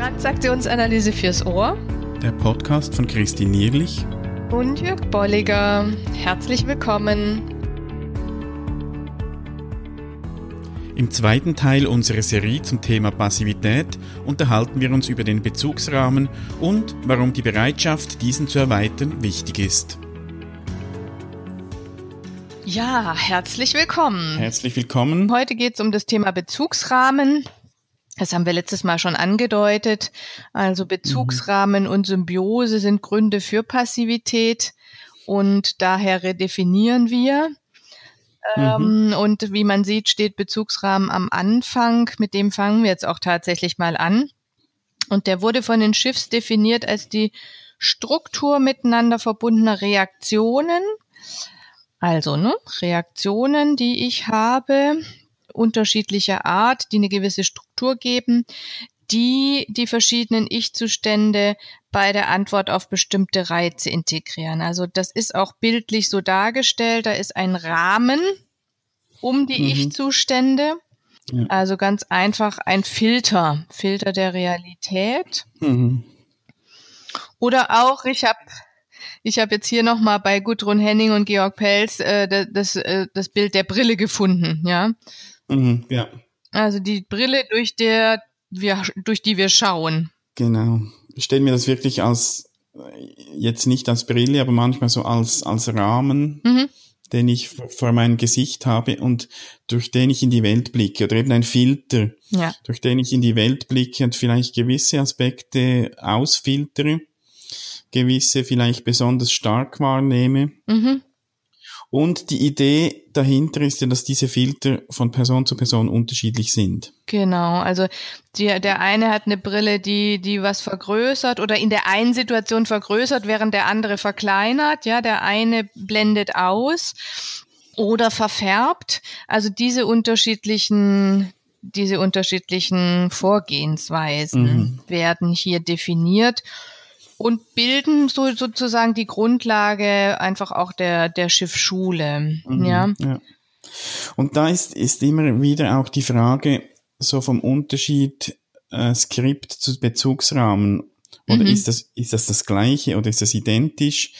Transaktionsanalyse fürs Ohr. Der Podcast von Christine Nierlich und Jörg Bolliger. Herzlich willkommen. Im zweiten Teil unserer Serie zum Thema Passivität unterhalten wir uns über den Bezugsrahmen und warum die Bereitschaft, diesen zu erweitern, wichtig ist. Ja, herzlich willkommen. Herzlich willkommen. Heute geht es um das Thema Bezugsrahmen. Das haben wir letztes Mal schon angedeutet. Also Bezugsrahmen mhm. und Symbiose sind Gründe für Passivität und daher redefinieren wir. Mhm. Ähm, und wie man sieht, steht Bezugsrahmen am Anfang. Mit dem fangen wir jetzt auch tatsächlich mal an. Und der wurde von den Schiffs definiert als die Struktur miteinander verbundener Reaktionen. Also, ne, Reaktionen, die ich habe, unterschiedlicher Art, die eine gewisse Struktur geben, die die verschiedenen Ich-Zustände bei der Antwort auf bestimmte Reize integrieren. Also das ist auch bildlich so dargestellt. Da ist ein Rahmen um die mhm. Ich-Zustände. Ja. Also ganz einfach ein Filter, Filter der Realität. Mhm. Oder auch, ich habe ich habe jetzt hier nochmal bei Gudrun Henning und Georg Pelz äh, das, das, äh, das Bild der Brille gefunden, ja. Mhm, ja. Also die Brille, durch der wir, durch die wir schauen. Genau. Ich stelle mir das wirklich als, jetzt nicht als Brille, aber manchmal so als, als Rahmen, mhm. den ich vor meinem Gesicht habe und durch den ich in die Welt blicke oder eben ein Filter, ja. durch den ich in die Welt blicke und vielleicht gewisse Aspekte ausfiltere, gewisse vielleicht besonders stark wahrnehme. Mhm. Und die Idee dahinter ist ja, dass diese Filter von Person zu Person unterschiedlich sind. Genau, also die, der eine hat eine Brille, die, die was vergrößert oder in der einen Situation vergrößert, während der andere verkleinert. Ja, der eine blendet aus oder verfärbt. Also diese unterschiedlichen diese unterschiedlichen Vorgehensweisen mhm. werden hier definiert und bilden so sozusagen die Grundlage einfach auch der, der Schiffschule. Mhm, ja. ja. Und da ist, ist immer wieder auch die Frage so vom Unterschied äh, Skript zu Bezugsrahmen. Oder mhm. ist, das, ist das das gleiche oder ist das identisch?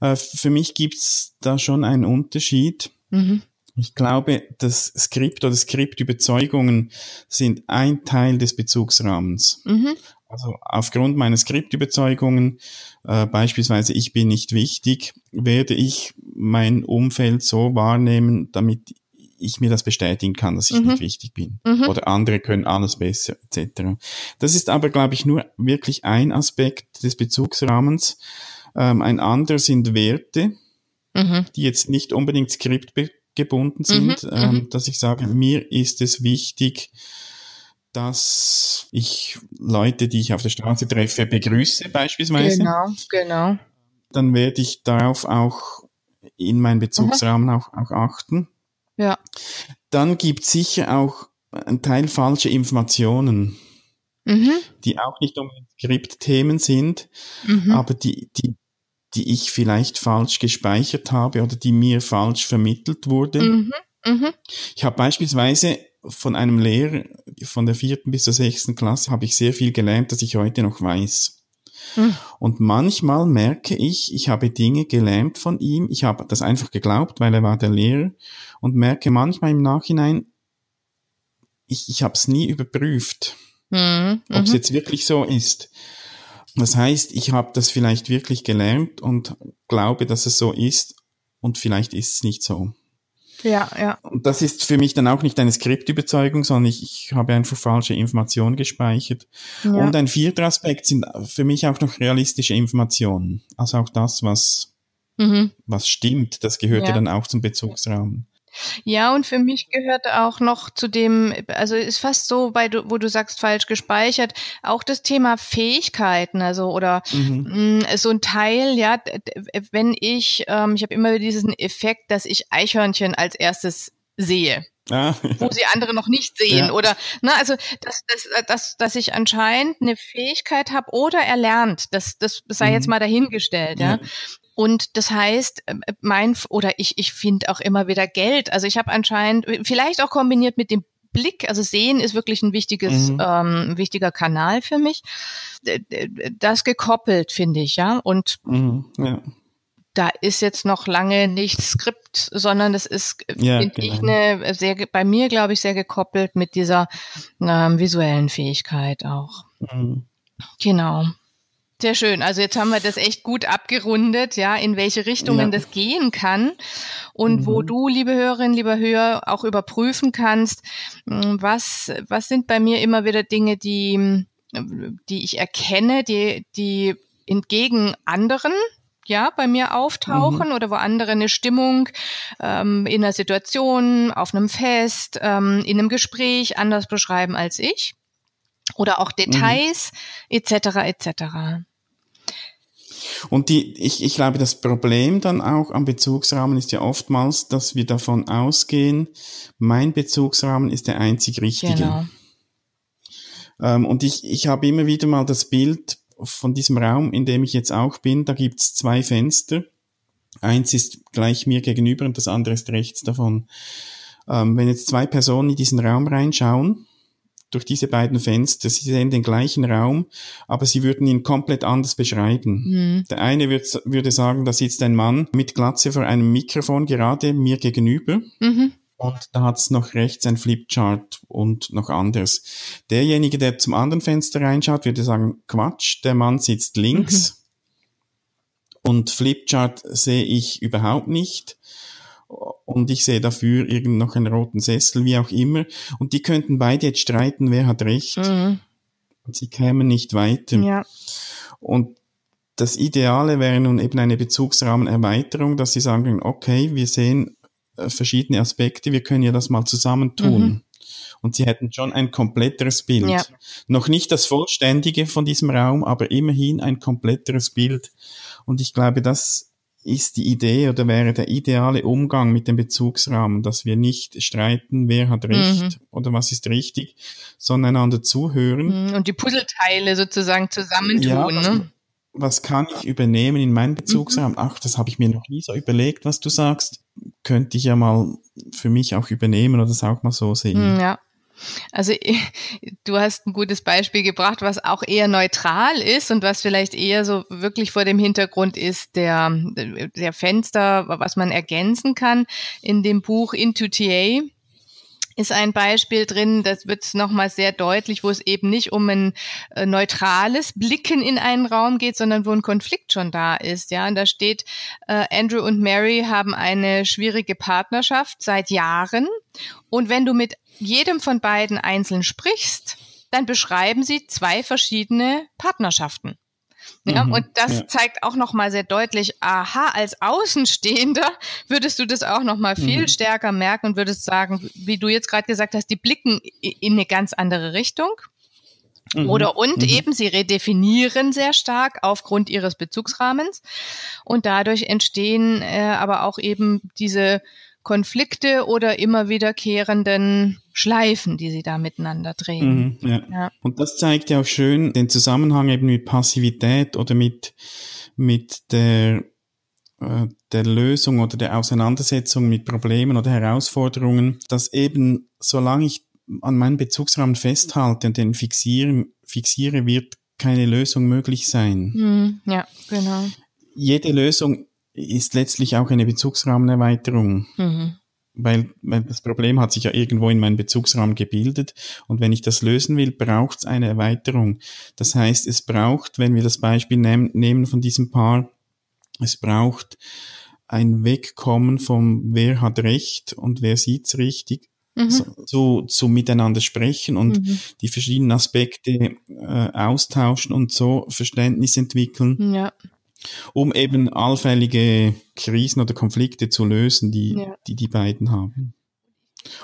Äh, für mich gibt's da schon einen Unterschied. Mhm. Ich glaube, das Skript oder Skriptüberzeugungen sind ein Teil des Bezugsrahmens. Mhm. Also aufgrund meiner Skriptüberzeugungen, äh, beispielsweise ich bin nicht wichtig, werde ich mein Umfeld so wahrnehmen, damit ich mir das bestätigen kann, dass ich mhm. nicht wichtig bin. Mhm. Oder andere können alles besser, etc. Das ist aber, glaube ich, nur wirklich ein Aspekt des Bezugsrahmens. Ähm, ein anderer sind Werte, mhm. die jetzt nicht unbedingt skriptgebunden sind, mhm. ähm, mhm. dass ich sage, mir ist es wichtig, dass ich Leute, die ich auf der Straße treffe, begrüße beispielsweise. Genau, genau. Dann werde ich darauf auch in meinem Bezugsrahmen auch, auch achten. Ja. Dann gibt es sicher auch ein Teil falsche Informationen, mhm. die auch nicht unbedingt Skriptthemen sind, mhm. aber die, die, die ich vielleicht falsch gespeichert habe oder die mir falsch vermittelt wurden. Mhm. mhm. Ich habe beispielsweise von einem Lehrer von der vierten bis zur sechsten Klasse habe ich sehr viel gelernt, das ich heute noch weiß. Hm. Und manchmal merke ich, ich habe Dinge gelernt von ihm, ich habe das einfach geglaubt, weil er war der Lehrer und merke manchmal im Nachhinein, ich, ich habe es nie überprüft, mhm. ob es mhm. jetzt wirklich so ist. Das heißt, ich habe das vielleicht wirklich gelernt und glaube, dass es so ist und vielleicht ist es nicht so. Ja, ja. Und das ist für mich dann auch nicht eine Skriptüberzeugung, sondern ich, ich habe einfach falsche Informationen gespeichert. Ja. Und ein vierter Aspekt sind für mich auch noch realistische Informationen. Also auch das, was, mhm. was stimmt, das gehört ja. ja dann auch zum Bezugsraum. Ja, und für mich gehört auch noch zu dem, also ist fast so, bei du, wo du sagst, falsch gespeichert, auch das Thema Fähigkeiten, also oder mhm. mh, mm, so ein Teil, ja, wenn ich, ähm, ich habe immer diesen Effekt, dass ich Eichhörnchen als erstes sehe. Ah, ja. wo sie andere noch nicht sehen ja. oder ne also dass, dass, dass, dass ich anscheinend eine Fähigkeit habe oder erlernt das das sei mhm. jetzt mal dahingestellt ja. ja und das heißt, äh, mein oder ich, ich finde auch immer wieder Geld. Also ich habe anscheinend, vielleicht auch kombiniert mit dem Blick, also Sehen ist wirklich ein wichtiges, mhm. ähm, wichtiger Kanal für mich. Das gekoppelt, finde ich, ja. Und mhm, ja. da ist jetzt noch lange nicht Skript, sondern es ist, ja, finde genau. ich, eine sehr, bei mir, glaube ich, sehr gekoppelt mit dieser ähm, visuellen Fähigkeit auch. Mhm. Genau. Sehr schön. Also jetzt haben wir das echt gut abgerundet, ja, in welche Richtungen ja. das gehen kann und mhm. wo du, liebe Hörerin, lieber Hörer, auch überprüfen kannst, hm, was, was sind bei mir immer wieder Dinge, die, die ich erkenne, die, die entgegen anderen ja, bei mir auftauchen mhm. oder wo andere eine Stimmung ähm, in einer Situation, auf einem Fest, ähm, in einem Gespräch anders beschreiben als ich oder auch Details mhm. etc. etc. Und die, ich, ich glaube, das Problem dann auch am Bezugsrahmen ist ja oftmals, dass wir davon ausgehen, mein Bezugsrahmen ist der einzig richtige. Genau. Ähm, und ich, ich habe immer wieder mal das Bild von diesem Raum, in dem ich jetzt auch bin, da gibt's zwei Fenster. Eins ist gleich mir gegenüber und das andere ist rechts davon. Ähm, wenn jetzt zwei Personen in diesen Raum reinschauen, durch diese beiden Fenster. Sie sehen den gleichen Raum, aber sie würden ihn komplett anders beschreiben. Mhm. Der eine würd, würde sagen, da sitzt ein Mann mit Glatze vor einem Mikrofon gerade mir gegenüber. Mhm. Und da hat's noch rechts ein Flipchart und noch anderes. Derjenige, der zum anderen Fenster reinschaut, würde sagen, Quatsch, der Mann sitzt links. Mhm. Und Flipchart sehe ich überhaupt nicht und ich sehe dafür irgend noch einen roten Sessel, wie auch immer. Und die könnten beide jetzt streiten, wer hat recht. Mhm. Und sie kämen nicht weiter. Ja. Und das Ideale wäre nun eben eine Bezugsrahmenerweiterung, dass sie sagen, okay, wir sehen äh, verschiedene Aspekte, wir können ja das mal zusammentun. Mhm. Und sie hätten schon ein kompletteres Bild. Ja. Noch nicht das Vollständige von diesem Raum, aber immerhin ein kompletteres Bild. Und ich glaube, das ist die Idee oder wäre der ideale Umgang mit dem Bezugsrahmen, dass wir nicht streiten, wer hat recht mhm. oder was ist richtig, sondern einander zuhören. Mhm, und die Puzzleteile sozusagen zusammentun. Ja, was, ne? was kann ich übernehmen in meinen Bezugsrahmen? Mhm. Ach, das habe ich mir noch nie so überlegt, was du sagst. Könnte ich ja mal für mich auch übernehmen oder das auch mal so sehen. Mhm, ja. Also du hast ein gutes Beispiel gebracht, was auch eher neutral ist und was vielleicht eher so wirklich vor dem Hintergrund ist der, der Fenster, was man ergänzen kann. In dem Buch Into TA ist ein Beispiel drin, das wird nochmal sehr deutlich, wo es eben nicht um ein äh, neutrales Blicken in einen Raum geht, sondern wo ein Konflikt schon da ist. Ja, und da steht, äh, Andrew und Mary haben eine schwierige Partnerschaft seit Jahren. Und wenn du mit jedem von beiden einzeln sprichst, dann beschreiben sie zwei verschiedene Partnerschaften. Ja, mhm, und das ja. zeigt auch nochmal sehr deutlich, aha, als Außenstehender würdest du das auch nochmal viel mhm. stärker merken und würdest sagen, wie du jetzt gerade gesagt hast, die blicken in eine ganz andere Richtung. Mhm, Oder und mhm. eben, sie redefinieren sehr stark aufgrund ihres Bezugsrahmens. Und dadurch entstehen äh, aber auch eben diese Konflikte oder immer wiederkehrenden Schleifen, die sie da miteinander drehen. Mhm, ja. ja. Und das zeigt ja auch schön den Zusammenhang eben mit Passivität oder mit, mit der, äh, der Lösung oder der Auseinandersetzung mit Problemen oder Herausforderungen, dass eben, solange ich an meinen Bezugsrahmen festhalte und den fixieren, fixiere, wird keine Lösung möglich sein. Mhm, ja, genau. Jede Lösung ist letztlich auch eine Bezugsrahmenerweiterung. Mhm. Weil, weil das Problem hat sich ja irgendwo in meinem Bezugsrahmen gebildet und wenn ich das lösen will, braucht es eine Erweiterung. Das heißt, es braucht, wenn wir das Beispiel nehm, nehmen von diesem Paar, es braucht ein Wegkommen vom wer hat Recht und wer sieht's richtig, mhm. so, zu, zu miteinander sprechen und mhm. die verschiedenen Aspekte äh, austauschen und so Verständnis entwickeln. Ja um eben allfällige Krisen oder Konflikte zu lösen, die ja. die, die beiden haben.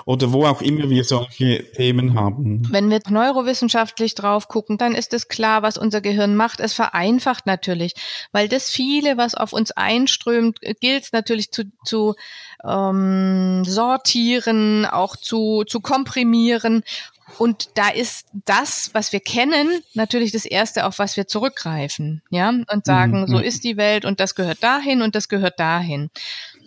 Oder wo auch immer wir solche Themen haben. Wenn wir neurowissenschaftlich drauf gucken, dann ist es klar, was unser Gehirn macht. Es vereinfacht natürlich, weil das viele, was auf uns einströmt, gilt natürlich zu, zu ähm, sortieren, auch zu, zu komprimieren. Und da ist das, was wir kennen, natürlich das Erste, auf was wir zurückgreifen, ja, und sagen, mhm. so ist die Welt und das gehört dahin und das gehört dahin.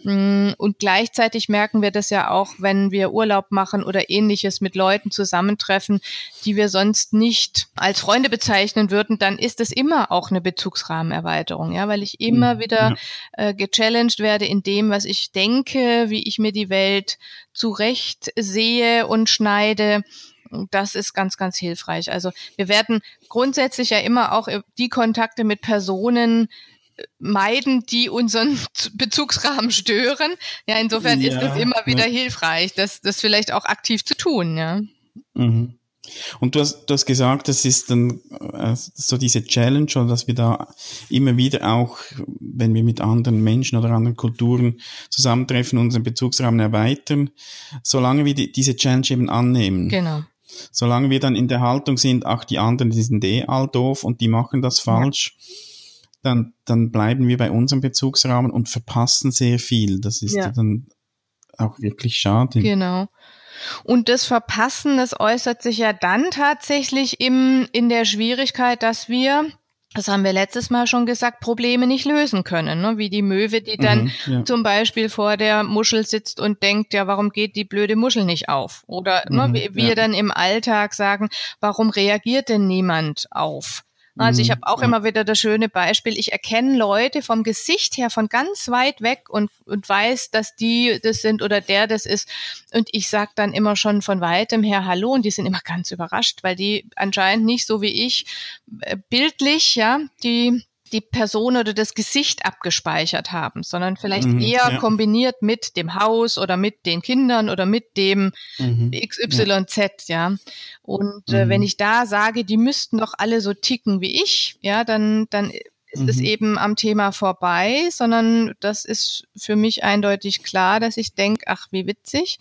Mm, und gleichzeitig merken wir das ja auch, wenn wir Urlaub machen oder ähnliches mit Leuten zusammentreffen, die wir sonst nicht als Freunde bezeichnen würden, dann ist es immer auch eine Bezugsrahmenerweiterung, ja, weil ich immer mhm, wieder äh, gechallenged werde in dem, was ich denke, wie ich mir die Welt zurecht sehe und schneide. Das ist ganz, ganz hilfreich. Also wir werden grundsätzlich ja immer auch die Kontakte mit Personen meiden, die unseren Bezugsrahmen stören. Ja, insofern ja, ist es immer wieder ja. hilfreich, das, das vielleicht auch aktiv zu tun, ja. Mhm. Und du hast, du hast gesagt, das ist dann äh, so diese Challenge, oder dass wir da immer wieder auch, wenn wir mit anderen Menschen oder anderen Kulturen zusammentreffen, unseren Bezugsrahmen erweitern, solange wir die, diese Challenge eben annehmen. Genau. Solange wir dann in der Haltung sind, ach, die anderen, die sind eh all doof und die machen das falsch. Ja dann, dann bleiben wir bei unserem Bezugsrahmen und verpassen sehr viel. Das ist ja. dann auch wirklich schade. Genau. Und das Verpassen, das äußert sich ja dann tatsächlich im, in der Schwierigkeit, dass wir, das haben wir letztes Mal schon gesagt, Probleme nicht lösen können. Ne? Wie die Möwe, die dann mhm, ja. zum Beispiel vor der Muschel sitzt und denkt, ja, warum geht die blöde Muschel nicht auf? Oder ne, mhm, ne, wie wir ja. dann im Alltag sagen, warum reagiert denn niemand auf? Also ich mhm. habe auch immer wieder das schöne Beispiel, ich erkenne Leute vom Gesicht her von ganz weit weg und, und weiß, dass die das sind oder der das ist. Und ich sag dann immer schon von weitem her Hallo und die sind immer ganz überrascht, weil die anscheinend nicht so wie ich äh, bildlich, ja, die die Person oder das Gesicht abgespeichert haben, sondern vielleicht mhm, eher ja. kombiniert mit dem Haus oder mit den Kindern oder mit dem mhm, XYZ, ja. ja. Und äh, wenn mhm. ich da sage, die müssten doch alle so ticken wie ich, ja, dann, dann ist mhm. es eben am Thema vorbei, sondern das ist für mich eindeutig klar, dass ich denke, ach, wie witzig.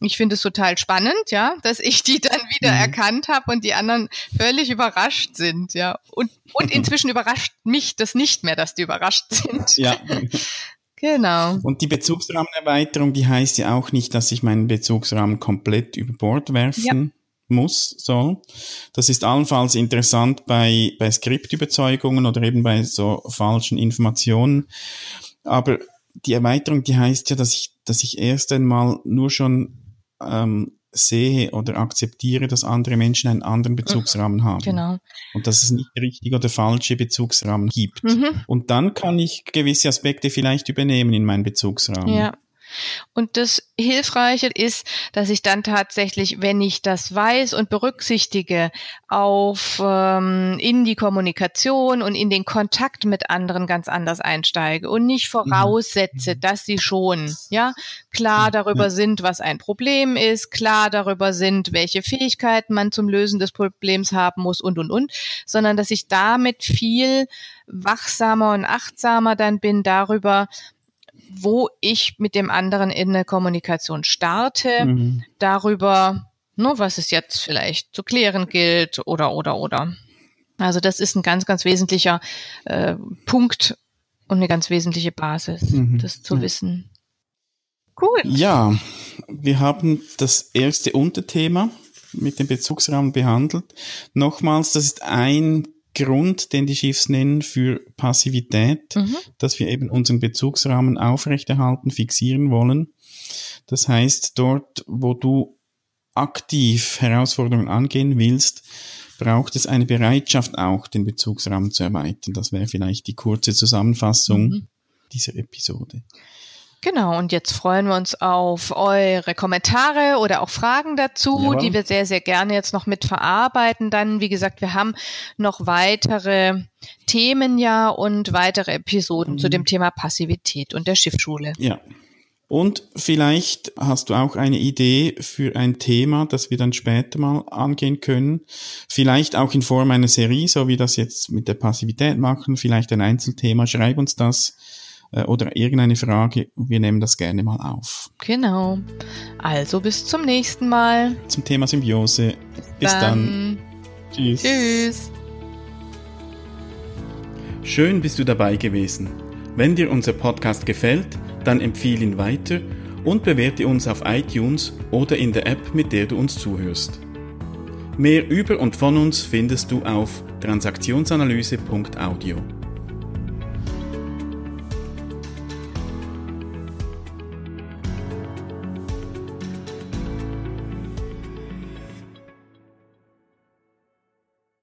Ich finde es total spannend, ja, dass ich die dann wieder mhm. erkannt habe und die anderen völlig überrascht sind, ja. Und, und inzwischen überrascht mich das nicht mehr, dass die überrascht sind. Ja. Genau. Und die Bezugsrahmenerweiterung, die heißt ja auch nicht, dass ich meinen Bezugsrahmen komplett über Bord werfen ja muss, so. Das ist allenfalls interessant bei, bei Skriptüberzeugungen oder eben bei so falschen Informationen. Aber die Erweiterung, die heißt ja, dass ich, dass ich erst einmal nur schon ähm, sehe oder akzeptiere, dass andere Menschen einen anderen Bezugsrahmen mhm, haben. Genau. Und dass es nicht richtige oder falsche Bezugsrahmen gibt. Mhm. Und dann kann ich gewisse Aspekte vielleicht übernehmen in meinen Bezugsrahmen. Ja. Und das Hilfreiche ist, dass ich dann tatsächlich, wenn ich das weiß und berücksichtige, auf ähm, in die Kommunikation und in den Kontakt mit anderen ganz anders einsteige und nicht mhm. voraussetze, mhm. dass sie schon ja klar darüber sind, was ein Problem ist, klar darüber sind, welche Fähigkeiten man zum Lösen des Problems haben muss und und und, sondern dass ich damit viel wachsamer und achtsamer dann bin darüber, wo ich mit dem anderen in eine Kommunikation starte, mhm. darüber, nur ne, was es jetzt vielleicht zu klären gilt oder oder oder. Also das ist ein ganz, ganz wesentlicher äh, Punkt und eine ganz wesentliche Basis, mhm. das zu ja. wissen. Cool. Ja, wir haben das erste Unterthema mit dem Bezugsrahmen behandelt. Nochmals, das ist ein Grund, den die Schiffs nennen für Passivität, mhm. dass wir eben unseren Bezugsrahmen aufrechterhalten, fixieren wollen. Das heißt, dort, wo du aktiv Herausforderungen angehen willst, braucht es eine Bereitschaft auch, den Bezugsrahmen zu erweitern. Das wäre vielleicht die kurze Zusammenfassung mhm. dieser Episode. Genau, und jetzt freuen wir uns auf eure Kommentare oder auch Fragen dazu, Jawohl. die wir sehr, sehr gerne jetzt noch mit verarbeiten. Dann, wie gesagt, wir haben noch weitere Themen ja und weitere Episoden mhm. zu dem Thema Passivität und der Schiffsschule. Ja. Und vielleicht hast du auch eine Idee für ein Thema, das wir dann später mal angehen können. Vielleicht auch in Form einer Serie, so wie wir das jetzt mit der Passivität machen. Vielleicht ein Einzelthema. Schreib uns das oder irgendeine Frage. Wir nehmen das gerne mal auf. Genau. Also bis zum nächsten Mal. Zum Thema Symbiose. Bis, bis dann. dann. Tschüss. Tschüss. Schön bist du dabei gewesen. Wenn dir unser Podcast gefällt, dann empfehle ihn weiter und bewerte uns auf iTunes oder in der App, mit der du uns zuhörst. Mehr über und von uns findest du auf transaktionsanalyse.audio.